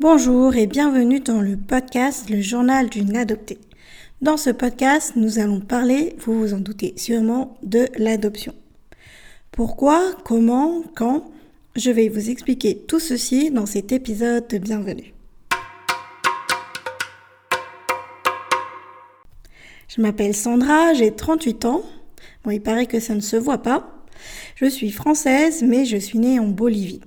Bonjour et bienvenue dans le podcast Le journal d'une adoptée. Dans ce podcast, nous allons parler, vous vous en doutez sûrement, de l'adoption. Pourquoi, comment, quand Je vais vous expliquer tout ceci dans cet épisode de bienvenue. Je m'appelle Sandra, j'ai 38 ans. Bon, il paraît que ça ne se voit pas. Je suis française, mais je suis née en Bolivie.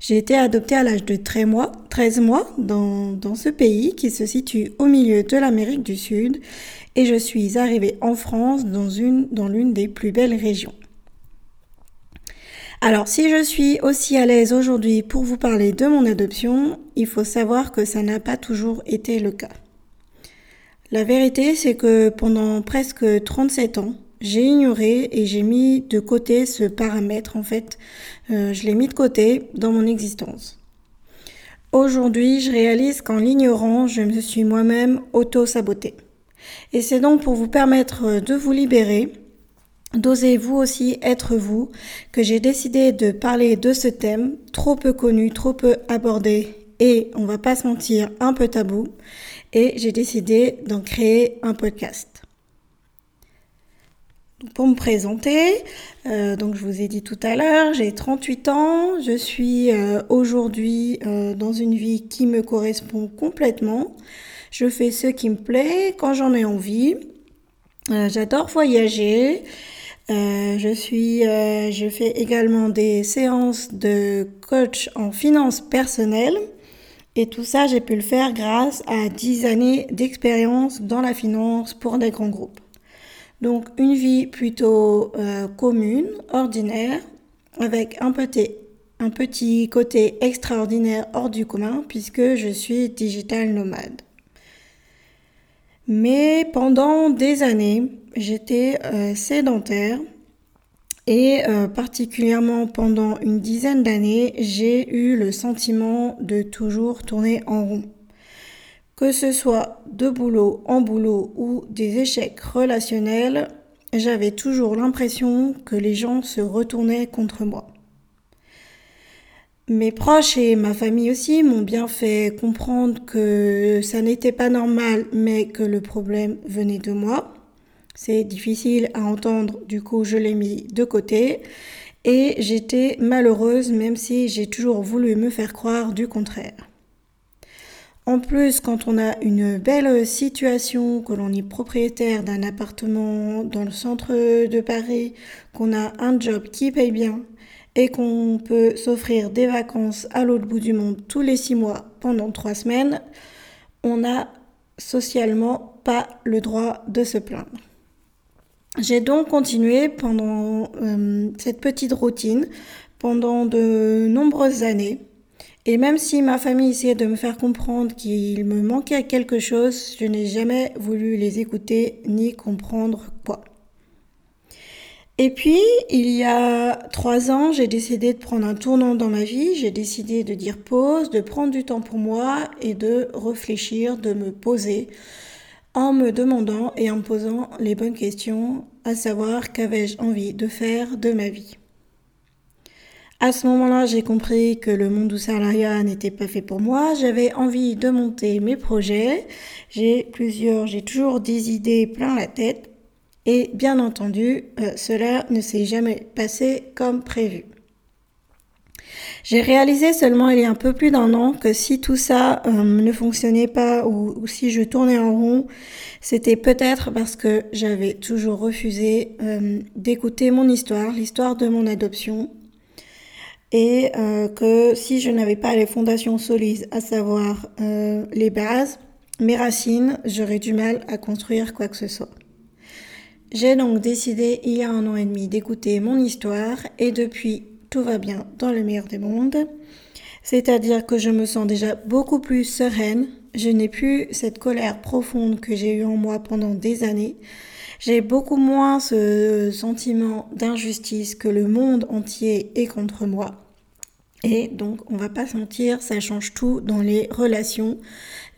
J'ai été adoptée à l'âge de 13 mois, 13 mois dans, ce pays qui se situe au milieu de l'Amérique du Sud et je suis arrivée en France dans l'une des plus belles régions. Alors si je suis aussi à l'aise aujourd'hui pour vous parler de mon adoption, il faut savoir que ça n'a pas toujours été le cas. La vérité, c'est que pendant presque 37 ans, j'ai ignoré et j'ai mis de côté ce paramètre. En fait, euh, je l'ai mis de côté dans mon existence. Aujourd'hui, je réalise qu'en l'ignorant, je me suis moi-même auto-sabotée. Et c'est donc pour vous permettre de vous libérer, d'oser vous aussi être vous, que j'ai décidé de parler de ce thème trop peu connu, trop peu abordé et, on va pas se mentir, un peu tabou. Et j'ai décidé d'en créer un podcast. Pour me présenter, euh, donc je vous ai dit tout à l'heure, j'ai 38 ans, je suis euh, aujourd'hui euh, dans une vie qui me correspond complètement. Je fais ce qui me plaît quand j'en ai envie. J'adore voyager. je suis, je fais également des séances de coach en finances personnelles. Et tout ça, j'ai pu le faire grâce à 10 années d'expérience dans la finance pour des grands groupes. Donc une vie plutôt euh, commune, ordinaire, avec un petit, côté extraordinaire hors du commun puisque je suis digital nomade. Mais pendant des années, j'étais euh, sédentaire et euh, particulièrement pendant une dizaine d'années, j'ai eu le sentiment de toujours tourner en rond. Que ce soit de boulot en boulot ou des échecs relationnels, j'avais toujours l'impression que les gens se retournaient contre moi. Mes proches et ma famille aussi m'ont bien fait comprendre que ça n'était pas normal, mais que le problème venait de moi. C'est difficile à entendre, du coup je l'ai mis de côté. Et j'étais malheureuse même si j'ai toujours voulu me faire croire du contraire. En plus, quand on a une belle situation, que l'on est propriétaire d'un appartement dans le centre de Paris, qu'on a un job qui paye bien et qu'on peut s'offrir des vacances à l'autre bout du monde tous les six mois pendant trois semaines, on n'a socialement pas le droit de se plaindre. J'ai donc continué pendant euh, cette petite routine pendant de nombreuses années et même si ma famille essayait de me faire comprendre qu'il me manquait quelque chose, je n'ai jamais voulu les écouter ni comprendre quoi. Et puis, il y a trois ans, j'ai décidé de prendre un tournant dans ma vie. J'ai décidé de dire pause, de prendre du temps pour moi et de réfléchir, de me poser en me demandant et en me posant les bonnes questions, à savoir qu'avais-je envie de faire de ma vie. À ce moment-là, j'ai compris que le monde du salariat n'était pas fait pour moi. J'avais envie de monter mes projets. J'ai plusieurs, j'ai toujours des idées plein la tête. Et bien entendu, euh, cela ne s'est jamais passé comme prévu. J'ai réalisé seulement il y a un peu plus d'un an que si tout ça euh, ne fonctionnait pas ou, si je tournais en rond, c'était peut-être parce que j'avais toujours refusé euh, d'écouter mon histoire, l'histoire de mon adoption, et euh, que si je n'avais pas les fondations solides, à savoir euh, les bases, mes racines, j'aurais du mal à construire quoi que ce soit. J'ai donc décidé il y a un an et demi d'écouter mon histoire et depuis tout va bien dans le meilleur des mondes. C'est-à-dire que je me sens déjà beaucoup plus sereine, je n'ai plus cette colère profonde que j'ai eue en moi pendant des années. J'ai beaucoup moins ce sentiment d'injustice que le monde entier est contre moi. Et donc, on va pas se mentir, ça change tout dans les relations,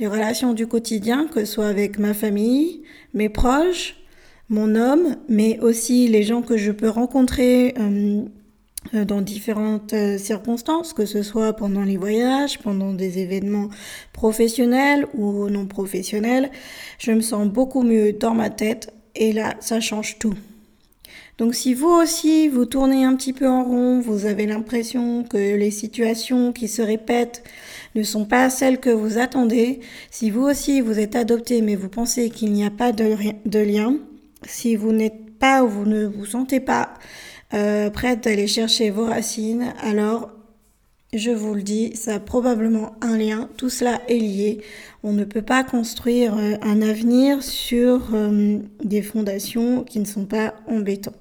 les relations du quotidien, que ce soit avec ma famille, mes proches, mon homme, mais aussi les gens que je peux rencontrer euh, euh, dans différentes euh, circonstances, que ce soit pendant les voyages, pendant des événements professionnels ou non professionnels. Je me sens beaucoup mieux dans ma tête et là, ça change tout. Donc si vous aussi, vous tournez un petit peu en rond, vous avez l'impression que les situations qui se répètent ne sont pas celles que vous attendez, si vous aussi vous êtes adopté mais vous pensez qu'il n'y a pas de, lien, si vous n'êtes pas ou vous ne vous sentez pas euh, prête d'aller chercher vos racines, alors je vous le dis, ça a probablement un lien, tout cela est lié. On ne peut pas construire euh, un avenir sur euh, des fondations qui ne sont pas en béton.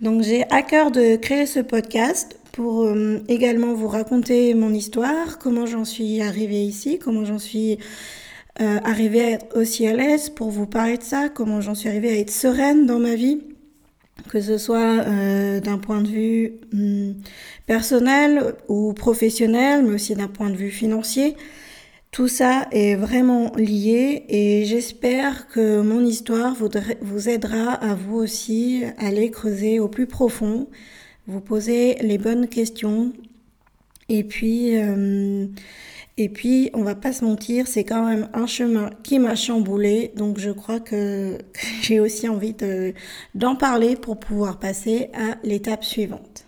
Donc j'ai à cœur de créer ce podcast pour euh, également vous raconter mon histoire, comment j'en suis arrivée ici, comment j'en suis arrivée à être aussi à l'aise pour vous parler de ça, comment j'en suis arrivée à être sereine dans ma vie, que ce soit euh, d'un point de vue hmm, personnel ou professionnel, mais aussi d'un point de vue financier. Tout ça est vraiment lié et j'espère que mon histoire vous aidera à vous aussi aller creuser au plus profond, vous poser les bonnes questions et puis euh, et puis on va pas se mentir, c'est quand même un chemin qui m'a chamboulé donc je crois que j'ai aussi envie d'en parler pour pouvoir passer à l'étape suivante.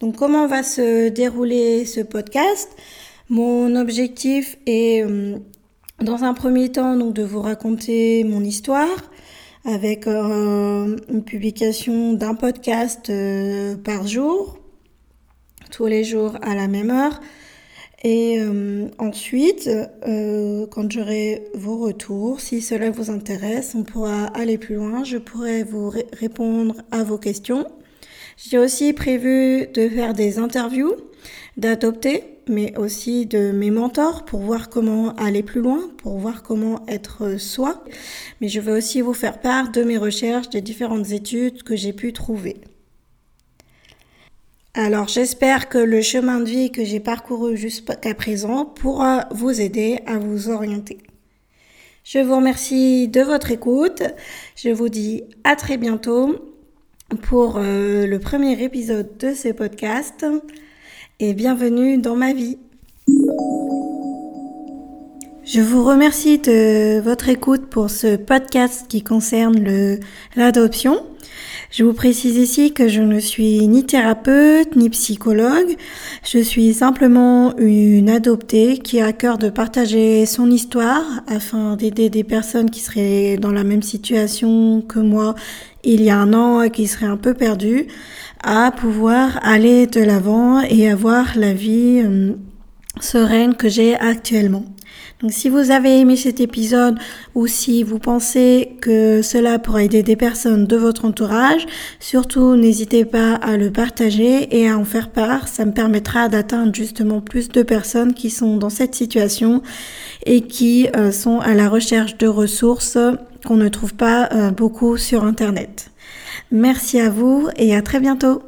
Donc comment va se dérouler ce podcast? Mon objectif est, euh, dans un premier temps, donc, de vous raconter mon histoire avec euh, une publication d'un podcast euh, par jour, tous les jours à la même heure. Et ensuite, quand j'aurai vos retours, si cela vous intéresse, on pourra aller plus loin. Je pourrai vous répondre à vos questions. J'ai aussi prévu de faire des interviews d'adopter mais aussi de mes mentors pour voir comment aller plus loin, pour voir comment être soi. Mais je veux aussi vous faire part de mes recherches, des différentes études que j'ai pu trouver. Alors j'espère que le chemin de vie que j'ai parcouru jusqu'à présent pourra vous aider à vous orienter. Je vous remercie de votre écoute. Je vous dis à très bientôt pour euh, le premier épisode de ce podcast et bienvenue dans ma vie. Je vous remercie de votre écoute pour ce podcast qui concerne l'adoption. Je vous précise ici que je ne suis ni thérapeute ni psychologue. Je suis simplement une adoptée qui a à cœur de partager son histoire afin d'aider des personnes qui seraient dans la même situation que moi il y a un an et qui seraient un peu perdues à pouvoir aller de l'avant et avoir la vie euh, sereine que j'ai actuellement. Donc si vous avez aimé cet épisode ou si vous pensez que cela pourrait aider des personnes de votre entourage, surtout n'hésitez pas à le partager et à en faire part. Ça me permettra d'atteindre justement plus de personnes qui sont dans cette situation et qui euh, sont à la recherche de ressources qu'on ne trouve pas euh, beaucoup sur Internet. Merci à vous et à très bientôt.